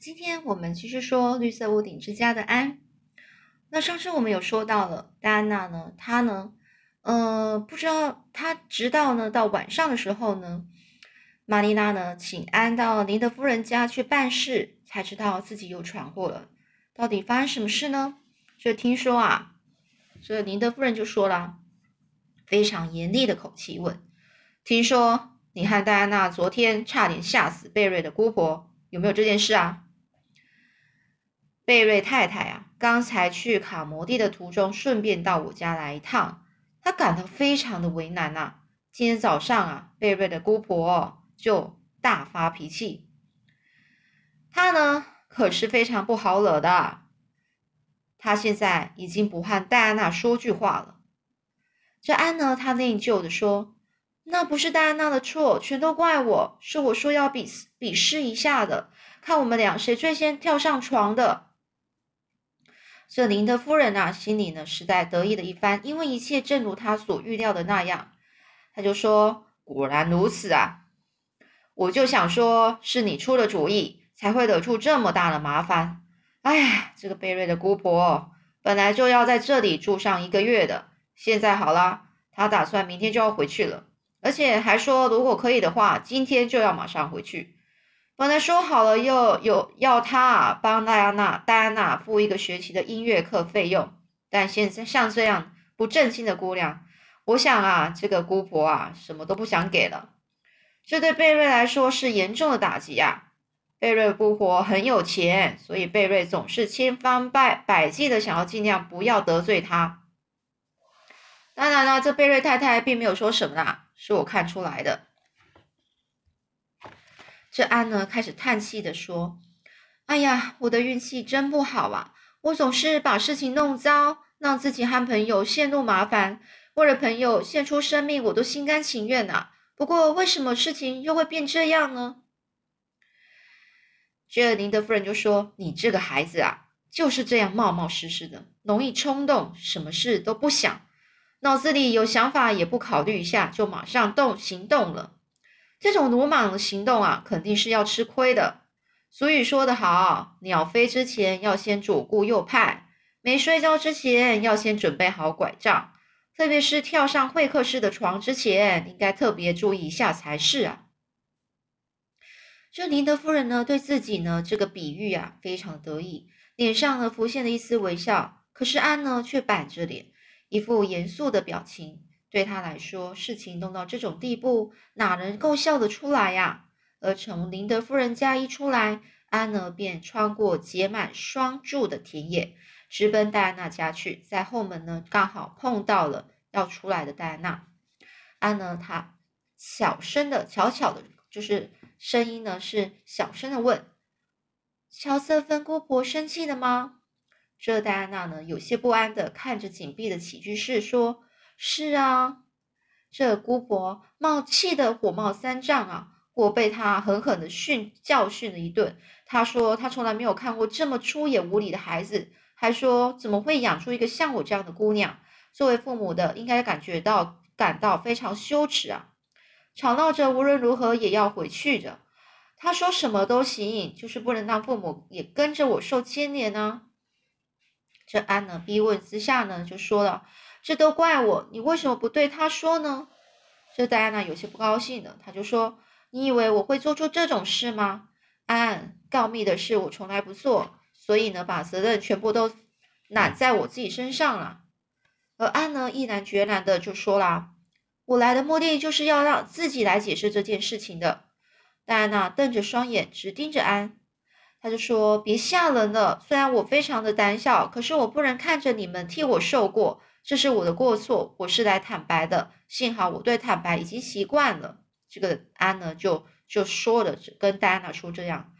今天我们继续说绿色屋顶之家的安。那上次我们有说到了戴安娜呢，她呢，呃，不知道她直到呢到晚上的时候呢，玛丽娜呢请安到林德夫人家去办事，才知道自己又闯祸了。到底发生什么事呢？就听说啊，这林德夫人就说了，非常严厉的口气问：“听说你和戴安娜昨天差点吓死贝瑞的姑婆，有没有这件事啊？”贝瑞太太啊，刚才去卡摩蒂的途中，顺便到我家来一趟，她感到非常的为难呐。今天早上啊，贝瑞的姑婆就大发脾气，她呢可是非常不好惹的。他现在已经不和戴安娜说句话了。这安呢，他内疚的说：“那不是戴安娜的错，全都怪我，是我说要比比试一下的，看我们俩谁最先跳上床的。”这林德夫人啊，心里呢实在得意的一番，因为一切正如他所预料的那样，他就说：“果然如此啊！我就想说，是你出了主意，才会惹出这么大的麻烦。”哎呀，这个贝瑞的姑婆本来就要在这里住上一个月的，现在好了，她打算明天就要回去了，而且还说如果可以的话，今天就要马上回去。本来说好了又有要他帮戴安娜戴安娜付一个学期的音乐课费用，但现在像这样不正经的姑娘，我想啊，这个姑婆啊什么都不想给了，这对贝瑞来说是严重的打击呀。贝瑞姑婆很有钱，所以贝瑞总是千方百百计的想要尽量不要得罪她。当然了，这贝瑞太太并没有说什么啦，是我看出来的。这安呢开始叹气的说：“哎呀，我的运气真不好啊！我总是把事情弄糟，让自己和朋友陷入麻烦。为了朋友献出生命，我都心甘情愿呐。不过，为什么事情又会变这样呢？”这林德夫人就说：“你这个孩子啊，就是这样冒冒失失的，容易冲动，什么事都不想，脑子里有想法也不考虑一下，就马上动行动了。这种鲁莽的行动啊，肯定是要吃亏的。俗语说得好，鸟飞之前要先左顾右盼，没睡觉之前要先准备好拐杖，特别是跳上会客室的床之前，应该特别注意一下才是啊。”这林德夫人呢，对自己呢这个比喻啊非常得意，脸上呢浮现了一丝微笑。可是安呢却板着脸，一副严肃的表情。对他来说，事情弄到这种地步，哪能够笑得出来呀？而从林德夫人家一出来，安呢便穿过结满霜柱的田野，直奔戴安娜家去。在后门呢，刚好碰到了要出来的戴安娜。安呢，她小声的、悄悄的，就是。声音呢是小声的问：“乔瑟芬姑婆生气了吗？”这戴安娜呢有些不安的看着紧闭的起居室，说：“是啊，这姑婆冒气的火冒三丈啊！我被她狠狠的训教训了一顿。她说她从来没有看过这么粗野无礼的孩子，还说怎么会养出一个像我这样的姑娘？作为父母的应该感觉到感到非常羞耻啊！”吵闹着，无论如何也要回去的。他说什么都行，就是不能让父母也跟着我受牵连呢。这安呢逼问之下呢，就说了：“这都怪我，你为什么不对他说呢？”这戴安娜有些不高兴的，他就说：“你以为我会做出这种事吗？安，告密的事我从来不做，所以呢，把责任全部都揽在我自己身上了。”而安呢，毅然决然的就说了。我来的目的就是要让自己来解释这件事情的。戴安娜瞪着双眼，直盯着安，他就说：“别吓人了。虽然我非常的胆小，可是我不能看着你们替我受过，这是我的过错。我是来坦白的。幸好我对坦白已经习惯了。”这个安呢，就就说了，跟戴安娜说这样。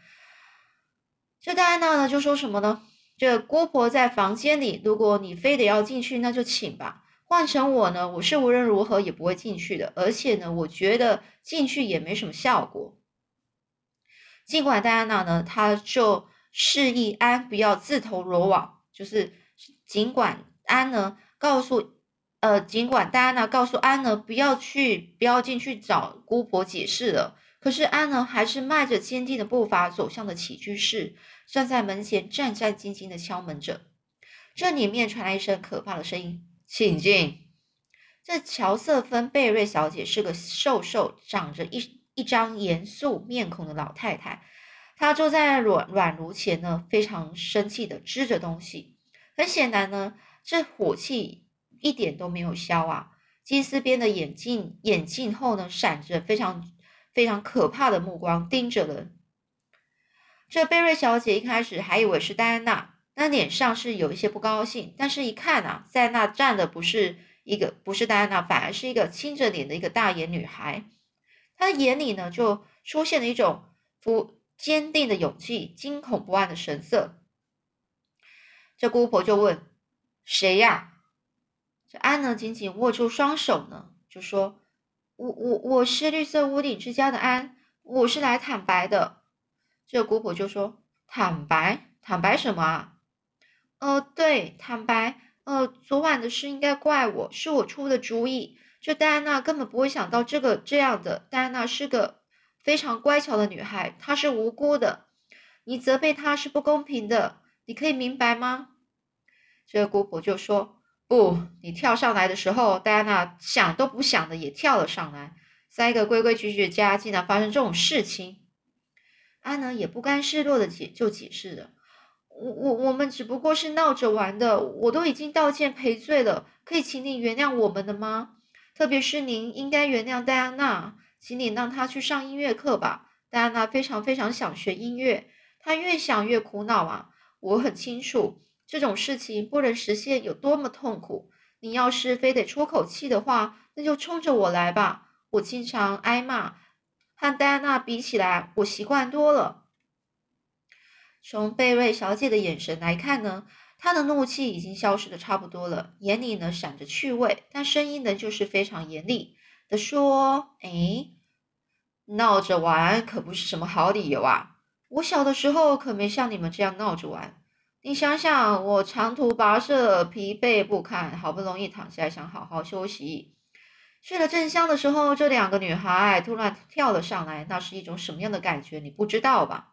这戴安娜呢，就说什么呢？这姑婆在房间里，如果你非得要进去，那就请吧。换成我呢，我是无论如何也不会进去的，而且呢，我觉得进去也没什么效果。尽管戴安娜呢，她就示意安不要自投罗网，就是尽管安呢告诉呃，尽管戴安娜告诉安呢不要去，不要进去找姑婆解释了，可是安呢，还是迈着坚定的步伐走向了起居室，站在门前战战兢兢的敲门着。这里面传来一声可怕的声音：“请进。”这乔瑟芬贝瑞小姐是个瘦瘦、长着一一张严肃面孔的老太太。她坐在软软炉前呢，非常生气的支着东西。很显然呢，这火气一点都没有消啊。金丝边的眼镜眼镜后呢，闪着非常非常可怕的目光盯着人。这贝瑞小姐一开始还以为是戴安娜，那脸上是有一些不高兴。但是一看啊，在那站的不是一个，不是戴安娜，反而是一个青着脸的一个大眼女孩。她的眼里呢，就出现了一种不坚定的勇气、惊恐不安的神色。这姑婆就问：“谁呀？”这安呢，紧紧握住双手呢，就说：“我我我是绿色屋顶之家的安，我是来坦白的。”这姑婆就说：“坦白？坦白什么啊？”“呃，对，坦白。呃，昨晚的事应该怪我，是我出的主意。这戴安娜根本不会想到这个这样的。戴安娜是个非常乖巧的女孩，她是无辜的。你责备她是不公平的，你可以明白吗？”这个姑婆就说。不，你跳上来的时候，戴安娜想都不想的也跳了上来。三个规规矩矩的家，竟然发生这种事情。安娜也不甘示弱的解就解释了：“我我我们只不过是闹着玩的，我都已经道歉赔罪了，可以请你原谅我们的吗？特别是您应该原谅戴安娜，请你让她去上音乐课吧。戴安娜非常非常想学音乐，她越想越苦恼啊。我很清楚。”这种事情不能实现有多么痛苦！你要是非得出口气的话，那就冲着我来吧。我经常挨骂，和戴安娜比起来，我习惯多了。从贝瑞小姐的眼神来看呢，她的怒气已经消失的差不多了，眼里呢闪着趣味，但声音呢就是非常严厉的说：“哎，闹着玩可不是什么好理由啊！我小的时候可没像你们这样闹着玩。”你想想，我长途跋涉，疲惫不堪，好不容易躺下来想好好休息，睡得正香的时候，这两个女孩突然跳了上来，那是一种什么样的感觉？你不知道吧？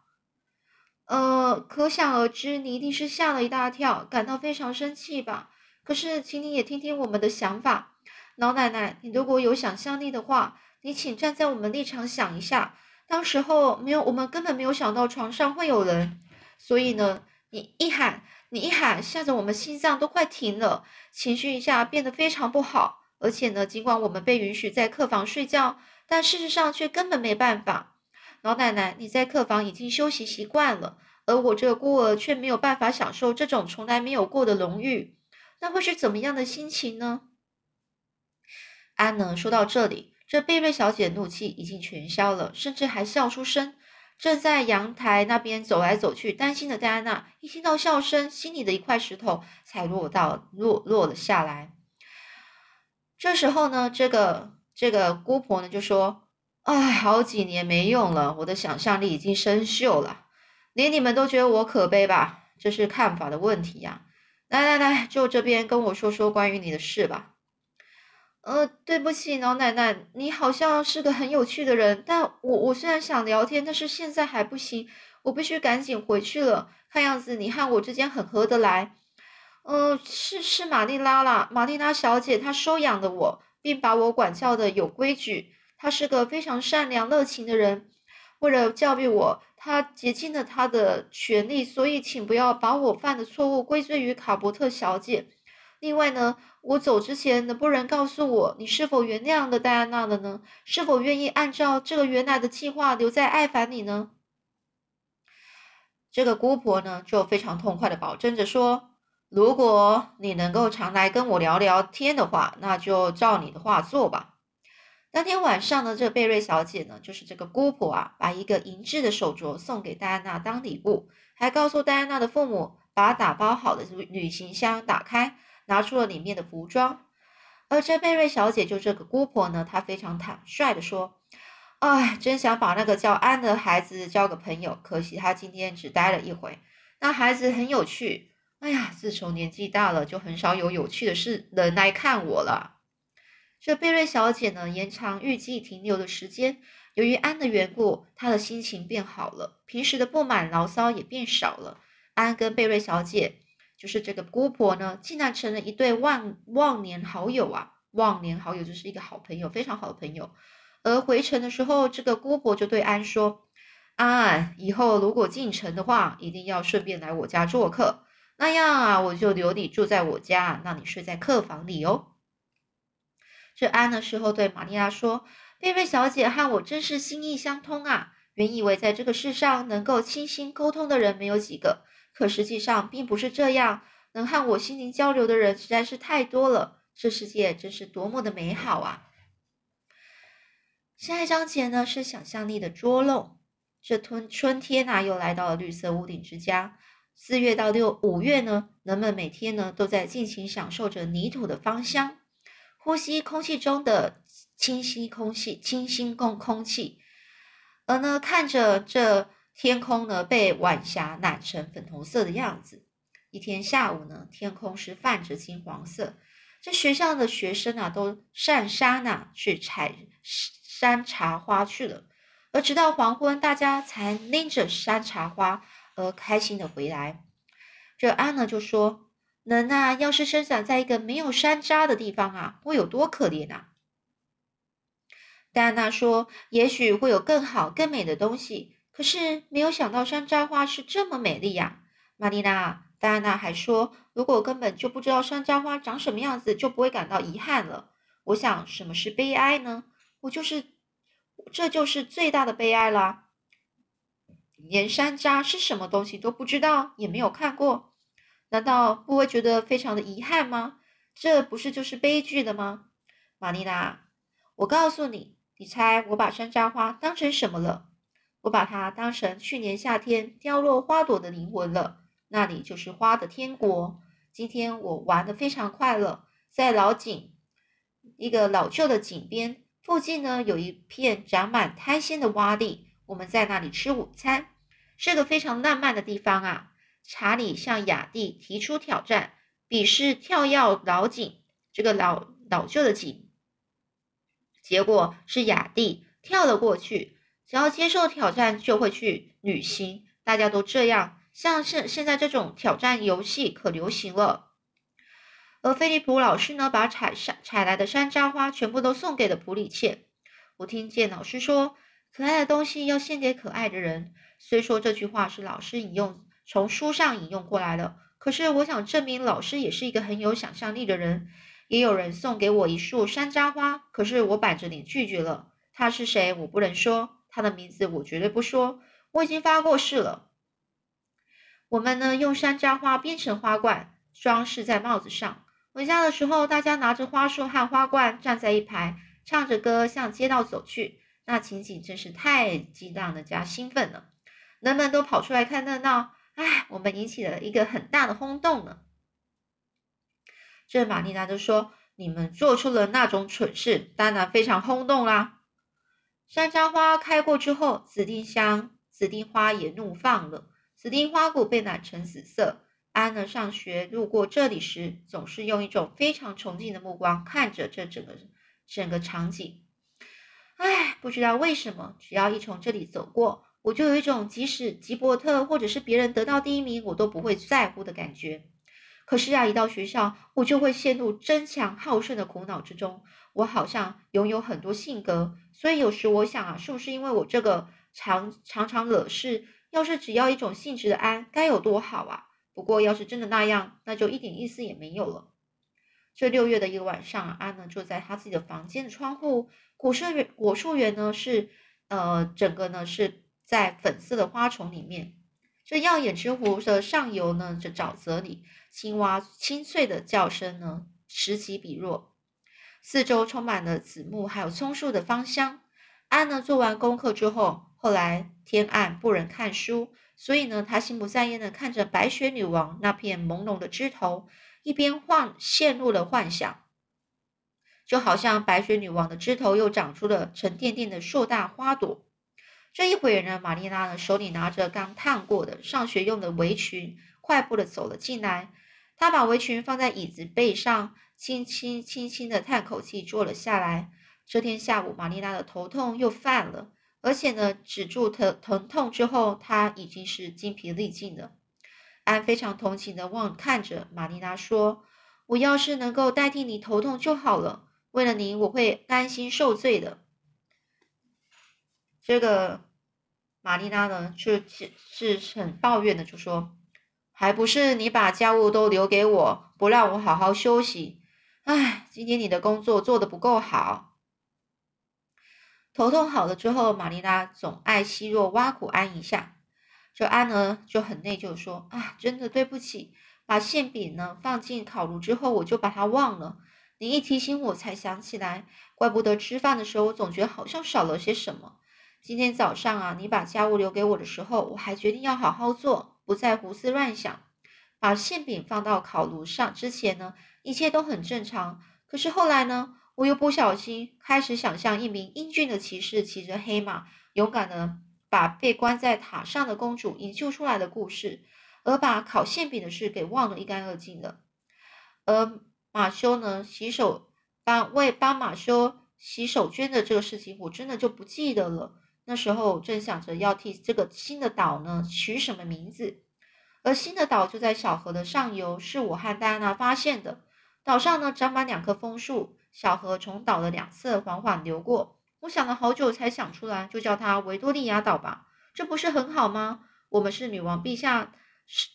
呃，可想而知，你一定是吓了一大跳，感到非常生气吧？可是，请你也听听我们的想法，老奶奶，你如果有想象力的话，你请站在我们立场想一下，当时候没有，我们根本没有想到床上会有人，所以呢？你一喊，你一喊，吓得我们心脏都快停了，情绪一下变得非常不好。而且呢，尽管我们被允许在客房睡觉，但事实上却根本没办法。老奶奶，你在客房已经休息习惯了，而我这个孤儿却没有办法享受这种从来没有过的荣誉，那会是怎么样的心情呢？安呢？说到这里，这贝瑞小姐怒气已经全消了，甚至还笑出声。正在阳台那边走来走去，担心的戴安娜一听到笑声，心里的一块石头才落到落落了下来。这时候呢，这个这个姑婆呢就说：“哎，好几年没用了，我的想象力已经生锈了，连你们都觉得我可悲吧？这是看法的问题呀。来来来，就这边跟我说说关于你的事吧。”呃，对不起，老奶奶，你好像是个很有趣的人，但我我虽然想聊天，但是现在还不行，我必须赶紧回去了。看样子你和我之间很合得来。呃，是是玛丽拉啦，玛丽拉小姐，她收养了我，并把我管教的有规矩。她是个非常善良热情的人，为了教育我，她竭尽了她的全力，所以请不要把我犯的错误归罪于卡伯特小姐。另外呢，我走之前能不能告诉我，你是否原谅了戴安娜了呢？是否愿意按照这个原来的计划留在艾凡里呢？这个姑婆呢，就非常痛快的保证着说：“如果你能够常来跟我聊聊天的话，那就照你的话做吧。”当天晚上呢，这个贝瑞小姐呢，就是这个姑婆啊，把一个银质的手镯送给戴安娜当礼物，还告诉戴安娜的父母，把打包好的旅行箱打开。拿出了里面的服装，而这贝瑞小姐就这个姑婆呢，她非常坦率的说：“哎，真想把那个叫安的孩子交个朋友，可惜他今天只待了一回。那孩子很有趣，哎呀，自从年纪大了，就很少有有趣的事人来看我了。”这贝瑞小姐呢，延长预计停留的时间，由于安的缘故，她的心情变好了，平时的不满牢骚也变少了。安跟贝瑞小姐，就是这个姑婆呢，竟然成了一对忘忘年好友啊！忘年好友就是一个好朋友，非常好的朋友。而回城的时候，这个姑婆就对安说：“安，以后如果进城的话，一定要顺便来我家做客，那样啊，我就留你住在我家，让你睡在客房里哦。”这安的时候对玛利亚说：“贝贝小姐和我真是心意相通啊！原以为在这个世上能够倾心沟通的人没有几个，可实际上并不是这样。能和我心灵交流的人实在是太多了。这世界真是多么的美好啊！”下一章节呢是想象力的捉弄。这春春天呐，又来到了绿色屋顶之家。四月到六五月呢，人们每天呢都在尽情享受着泥土的芳香，呼吸空气中的清新空气、清新空空气。而呢，看着这天空呢被晚霞染成粉红色的样子。一天下午呢，天空是泛着金黄色。这学校的学生啊，都上山呐去采。山茶花去了，而直到黄昏，大家才拎着山茶花而开心的回来。这安呢就说：“人啊，要是生长在一个没有山楂的地方啊，会有多可怜啊！”戴安娜说：“也许会有更好、更美的东西，可是没有想到山楂花是这么美丽呀。”玛丽娜，戴安娜还说：“如果根本就不知道山楂花长什么样子，就不会感到遗憾了。”我想，什么是悲哀呢？我就是，这就是最大的悲哀啦！连山楂是什么东西都不知道，也没有看过，难道不会觉得非常的遗憾吗？这不是就是悲剧的吗？玛丽娜，我告诉你，你猜我把山楂花当成什么了？我把它当成去年夏天凋落花朵的灵魂了，那里就是花的天国。今天我玩的非常快乐，在老井，一个老旧的井边。附近呢有一片长满苔藓的洼地，我们在那里吃午餐，是个非常浪漫的地方啊。查理向雅蒂提出挑战，比试跳跃老井，这个老老旧的井。结果是雅蒂跳了过去，只要接受挑战就会去旅行。大家都这样，像是现在这种挑战游戏可流行了。而菲利普老师呢，把采山采来的山楂花全部都送给了普里切。我听见老师说：“可爱的东西要献给可爱的人。”虽说这句话是老师引用从书上引用过来的，可是我想证明老师也是一个很有想象力的人。也有人送给我一束山楂花，可是我板着脸拒绝了。他是谁？我不能说他的名字，我绝对不说。我已经发过誓了。我们呢，用山楂花编成花冠，装饰在帽子上。回家的时候，大家拿着花束和花冠站在一排，唱着歌向街道走去。那情景真是太激荡的加兴奋了，人们都跑出来看热闹。哎，我们引起了一个很大的轰动呢。这玛丽娜就说：“你们做出了那种蠢事，当然非常轰动啦。”山楂花开过之后，紫丁香、紫丁花也怒放了，紫丁花骨被染成紫色。安呢，上学路过这里时，总是用一种非常崇敬的目光看着这整个整个场景。唉，不知道为什么，只要一从这里走过，我就有一种即使吉伯特或者是别人得到第一名，我都不会在乎的感觉。可是啊，一到学校，我就会陷入争强好胜的苦恼之中。我好像拥有很多性格，所以有时我想啊，是不是因为我这个常常常惹事？要是只要一种性质的安，该有多好啊！不过，要是真的那样，那就一点意思也没有了。这六月的一个晚上，安呢坐在他自己的房间的窗户，果树园果树园呢是呃整个呢是在粉色的花丛里面。这耀眼之湖的上游呢，这沼泽里，青蛙清脆的叫声呢此起彼落，四周充满了紫木还有松树的芳香。安呢做完功课之后，后来天暗不忍看书。所以呢，他心不在焉的看着白雪女王那片朦胧的枝头，一边幻陷入了幻想，就好像白雪女王的枝头又长出了沉甸甸的硕大花朵。这一会儿呢，玛丽娜呢手里拿着刚烫过的上学用的围裙，快步的走了进来。她把围裙放在椅子背上，轻轻轻轻的叹口气，坐了下来。这天下午，玛丽娜的头痛又犯了。而且呢，止住疼疼痛之后，她已经是精疲力尽了。安非常同情的望看着玛丽娜说：“我要是能够代替你头痛就好了。为了你，我会甘心受罪的。”这个玛丽娜呢，就是是很抱怨的，就说：“还不是你把家务都留给我，不让我好好休息。唉，今天你的工作做得不够好。”头痛好了之后，玛丽拉总爱奚落挖苦安一下。这安呢就很内疚，说：“啊，真的对不起，把馅饼呢放进烤炉之后，我就把它忘了。你一提醒我才想起来，怪不得吃饭的时候我总觉得好像少了些什么。今天早上啊，你把家务留给我的时候，我还决定要好好做，不再胡思乱想。把馅饼放到烤炉上之前呢，一切都很正常。可是后来呢？”我又不小心开始想象一名英俊的骑士骑着黑马，勇敢的把被关在塔上的公主营救出来的故事，而把烤馅饼的事给忘得一干二净了。而马修呢，洗手帮为帮马修洗手绢的这个事情，我真的就不记得了。那时候正想着要替这个新的岛呢取什么名字，而新的岛就在小河的上游，是我和戴安娜发现的。岛上呢长满两棵枫树。小河从岛的两侧缓缓流过，我想了好久才想出来，就叫它维多利亚岛吧。这不是很好吗？我们是女王陛下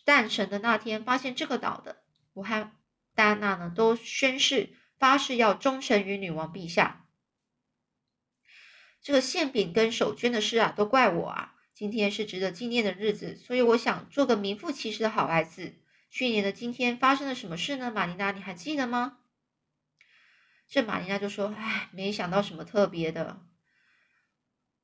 诞辰的那天发现这个岛的。我和戴安娜呢都宣誓发誓要忠诚于女王陛下。这个馅饼跟手绢的事啊，都怪我啊！今天是值得纪念的日子，所以我想做个名副其实的好孩子。去年的今天发生了什么事呢？玛丽娜，你还记得吗？这玛丽娜就说：“哎，没想到什么特别的。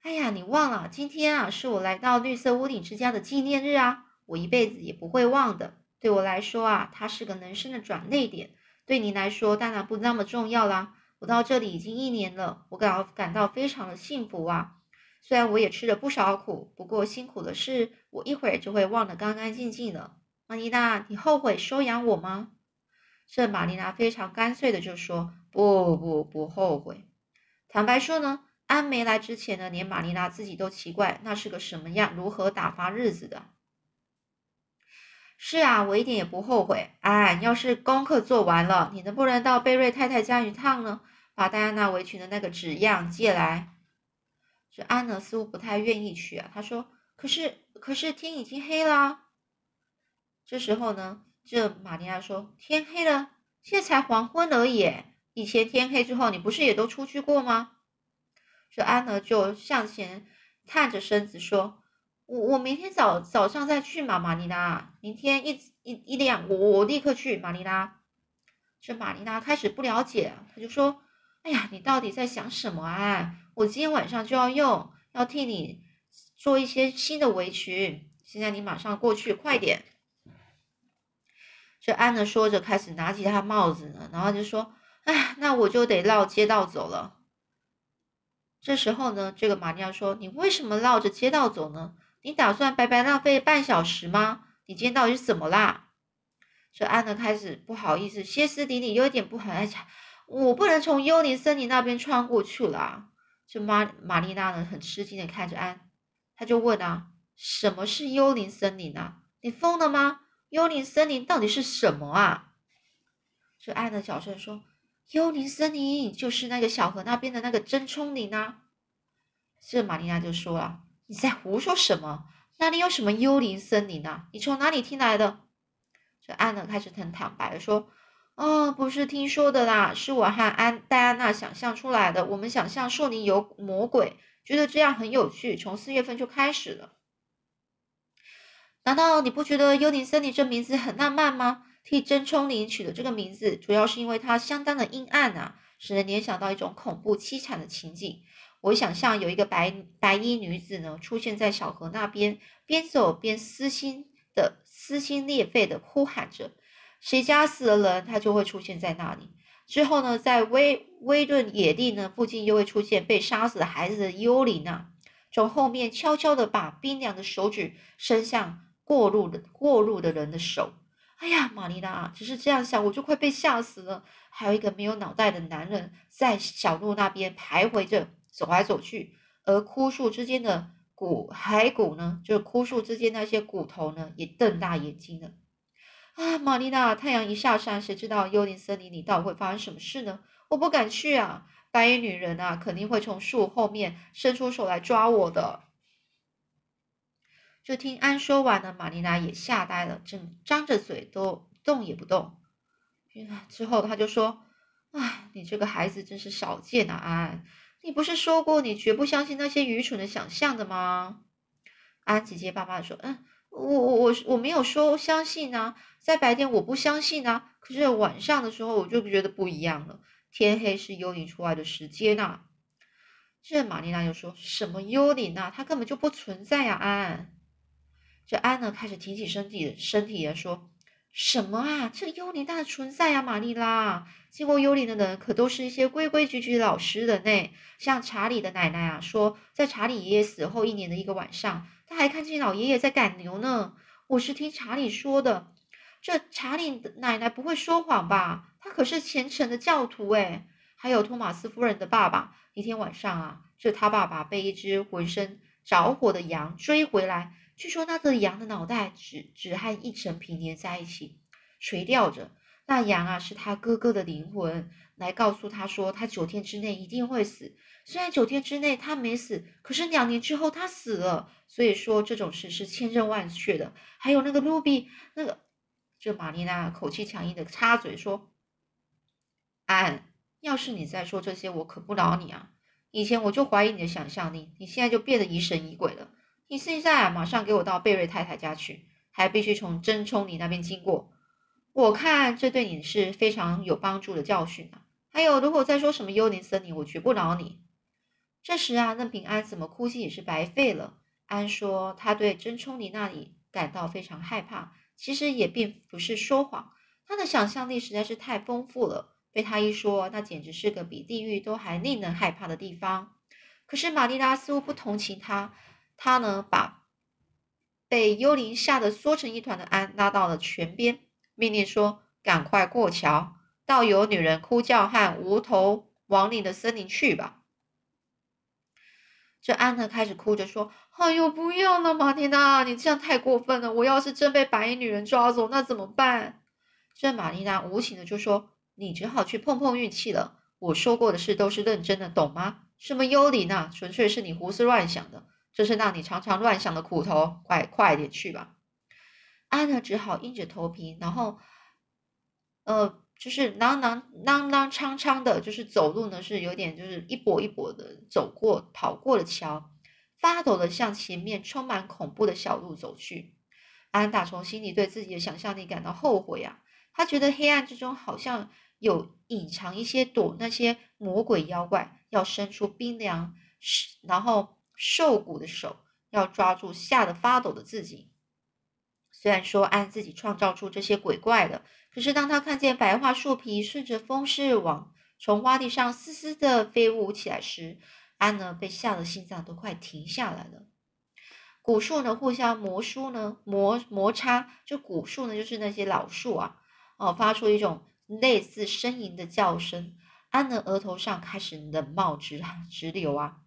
哎呀，你忘了，今天啊是我来到绿色屋顶之家的纪念日啊，我一辈子也不会忘的。对我来说啊，它是个人生的转捩点。对你来说，当然不那么重要啦。我到这里已经一年了，我感感到非常的幸福啊。虽然我也吃了不少苦，不过辛苦的事，我一会儿就会忘得干干净净了。玛丽娜，你后悔收养我吗？”这玛丽娜非常干脆的就说：“不不不后悔。坦白说呢，安没来之前呢，连玛丽娜自己都奇怪那是个什么样、如何打发日子的。是啊，我一点也不后悔。哎，要是功课做完了，你能不能到贝瑞太太家一趟呢？把戴安娜围裙的那个纸样借来。”这安呢似乎不太愿意去啊，他说：“可是，可是天已经黑了。”这时候呢。这玛利亚说：“天黑了，现在才黄昏而已。以前天黑之后，你不是也都出去过吗？”这安呢就向前探着身子说：“我我明天早早上再去嘛，玛丽拉。明天一一一亮，我我立刻去，玛丽拉。”这玛丽拉开始不了解，他就说：“哎呀，你到底在想什么啊？我今天晚上就要用，要替你做一些新的围裙。现在你马上过去，快点。”这安呢说着，开始拿起他帽子呢，然后就说：“哎，那我就得绕街道走了。”这时候呢，这个玛利亚说：“你为什么绕着街道走呢？你打算白白浪费半小时吗？你今天到底是怎么啦？”这安呢开始不好意思，歇斯底里，有一点不好意思，我不能从幽灵森林那边穿过去了。这玛玛丽娜呢很吃惊的看着安，他就问啊：“什么是幽灵森林啊？你疯了吗？”幽灵森林到底是什么啊？这安的小声说：“幽灵森林就是那个小河那边的那个真聪林啊。”这玛丽娜就说了：“你在胡说什么？那里有什么幽灵森林啊？你从哪里听来的？”这安呢开始很坦白的说：“哦，不是听说的啦，是我和安戴安娜想象出来的。我们想象树林有魔鬼，觉得这样很有趣，从四月份就开始了。”难道你不觉得“幽灵森林”这名字很浪漫吗？替真聪林取的这个名字，主要是因为它相当的阴暗啊，使人联想到一种恐怖凄惨的情景。我想象有一个白白衣女子呢，出现在小河那边，边走边撕心的撕心裂肺的呼喊着：“谁家死了人，她就会出现在那里。”之后呢，在威威顿野地呢附近，又会出现被杀死的孩子的幽灵啊，从后面悄悄的把冰凉的手指伸向。过路的过路的人的手，哎呀，玛丽娜，只是这样想，我就快被吓死了。还有一个没有脑袋的男人在小路那边徘徊着，走来走去，而而枯树之间的骨骸骨呢，就是枯树之间那些骨头呢，也瞪大眼睛了。啊，玛丽娜，太阳一下山，谁知道幽灵森林里到底会发生什么事呢？我不敢去啊！白衣女人啊，肯定会从树后面伸出手来抓我的。就听安说完呢，玛丽娜也吓呆了，正张着嘴都动也不动。之后他就说：“哎，你这个孩子真是少见啊，安！你不是说过你绝不相信那些愚蠢的想象的吗？”安结结巴巴的说：“嗯。”我我我我没有说相信啊，在白天我不相信啊，可是晚上的时候我就觉得不一样了。天黑是幽灵出来的时间呐。这玛丽娜又说什么幽灵啊？它根本就不存在呀！安，这安呢开始挺起身体，身体也说什么啊？这幽灵当然存在呀，玛丽拉。见过幽灵的人可都是一些规规矩矩、老实人呢。像查理的奶奶啊，说在查理爷爷死后一年的一个晚上。他还看见老爷爷在赶牛呢。我是听查理说的。这查理奶奶不会说谎吧？他可是虔诚的教徒诶。还有托马斯夫人的爸爸，一天晚上啊，这他爸爸被一只浑身着火的羊追回来。据说那只羊的脑袋只只和一层皮连在一起，垂吊着。那羊啊，是他哥哥的灵魂，来告诉他说，他九天之内一定会死。虽然九天之内他没死，可是两年之后他死了。所以说这种事是千真万确的。还有那个卢比，那个，这玛丽娜口气强硬的插嘴说：“安，要是你再说这些，我可不饶你啊！以前我就怀疑你的想象力，你现在就变得疑神疑鬼了。你现在，马上给我到贝瑞太太家去，还必须从真冲你那边经过。我看这对你是非常有帮助的教训啊。还有，如果再说什么幽灵森林，我绝不饶你。”这时啊，任平安怎么哭泣也是白费了。安说他对真冲尼那里感到非常害怕，其实也并不是说谎，他的想象力实在是太丰富了。被他一说，那简直是个比地狱都还令人害怕的地方。可是玛丽拉似乎不同情他，他呢把被幽灵吓得缩成一团的安拉到了泉边，命令说：“赶快过桥，到有女人哭叫和无头亡灵的森林去吧。”这安呢开始哭着说：“哎呦，不要了，玛丽娜，你这样太过分了！我要是真被白衣女人抓走，那怎么办？”这玛丽娜无情的就说：“你只好去碰碰运气了。我说过的事都是认真的，懂吗？什么幽灵啊，纯粹是你胡思乱想的，这是让你常常乱想的苦头。快快点去吧。”安呢只好硬着头皮，然后，呃。就是啷啷啷啷昌昌的，就是走路呢，是有点就是一跛一跛的走过跑过了桥，发抖的向前面充满恐怖的小路走去。安打从心里对自己的想象力感到后悔啊，他觉得黑暗之中好像有隐藏一些躲那些魔鬼妖怪，要伸出冰凉然后瘦骨的手，要抓住吓得发抖的自己。虽然说安自己创造出这些鬼怪的。可是，当他看见白桦树皮顺着风势往从洼地上嘶嘶的飞舞起来时，安呢被吓得心脏都快停下来了。古树呢互相磨梳呢磨摩擦，就古树呢就是那些老树啊，哦，发出一种类似呻吟的叫声。安的额头上开始冷冒直 直流啊。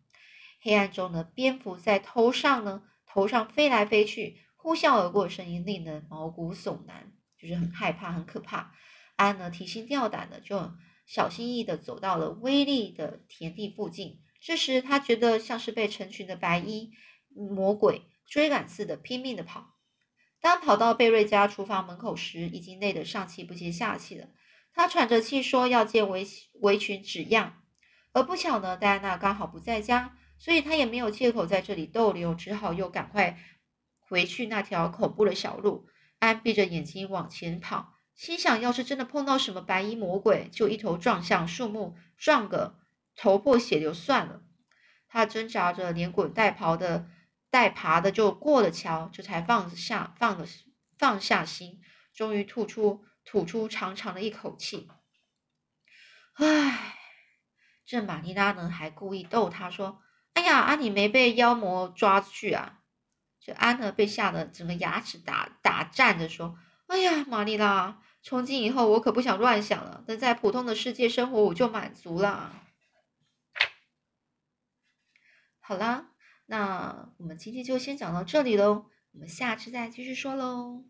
黑暗中呢，蝙蝠在头上呢头上飞来飞去，呼啸而过的声音令人毛骨悚然。就是很害怕，很可怕。安呢提心吊胆的，就小心翼翼的走到了威力的田地附近。这时，他觉得像是被成群的白衣魔鬼追赶似的，拼命的跑。当跑到贝瑞家厨房门口时，已经累得上气不接下气了。他喘着气说要借围围裙纸样，而不巧呢，戴安娜刚好不在家，所以他也没有借口在这里逗留，只好又赶快回去那条恐怖的小路。安闭着眼睛往前跑，心想：要是真的碰到什么白衣魔鬼，就一头撞向树木，撞个头破血流算了。他挣扎着，连滚带跑的、带爬的就过了桥，这才放下、放了、放下心，终于吐出、吐出长长的一口气。唉，这玛丽拉呢，还故意逗他说：“哎呀，啊，你没被妖魔抓去啊？”这安呢被吓得整个牙齿打打颤着说：“哎呀，玛丽拉，从今以后我可不想乱想了，能在普通的世界生活我就满足了。”好啦，那我们今天就先讲到这里喽，我们下次再继续说喽。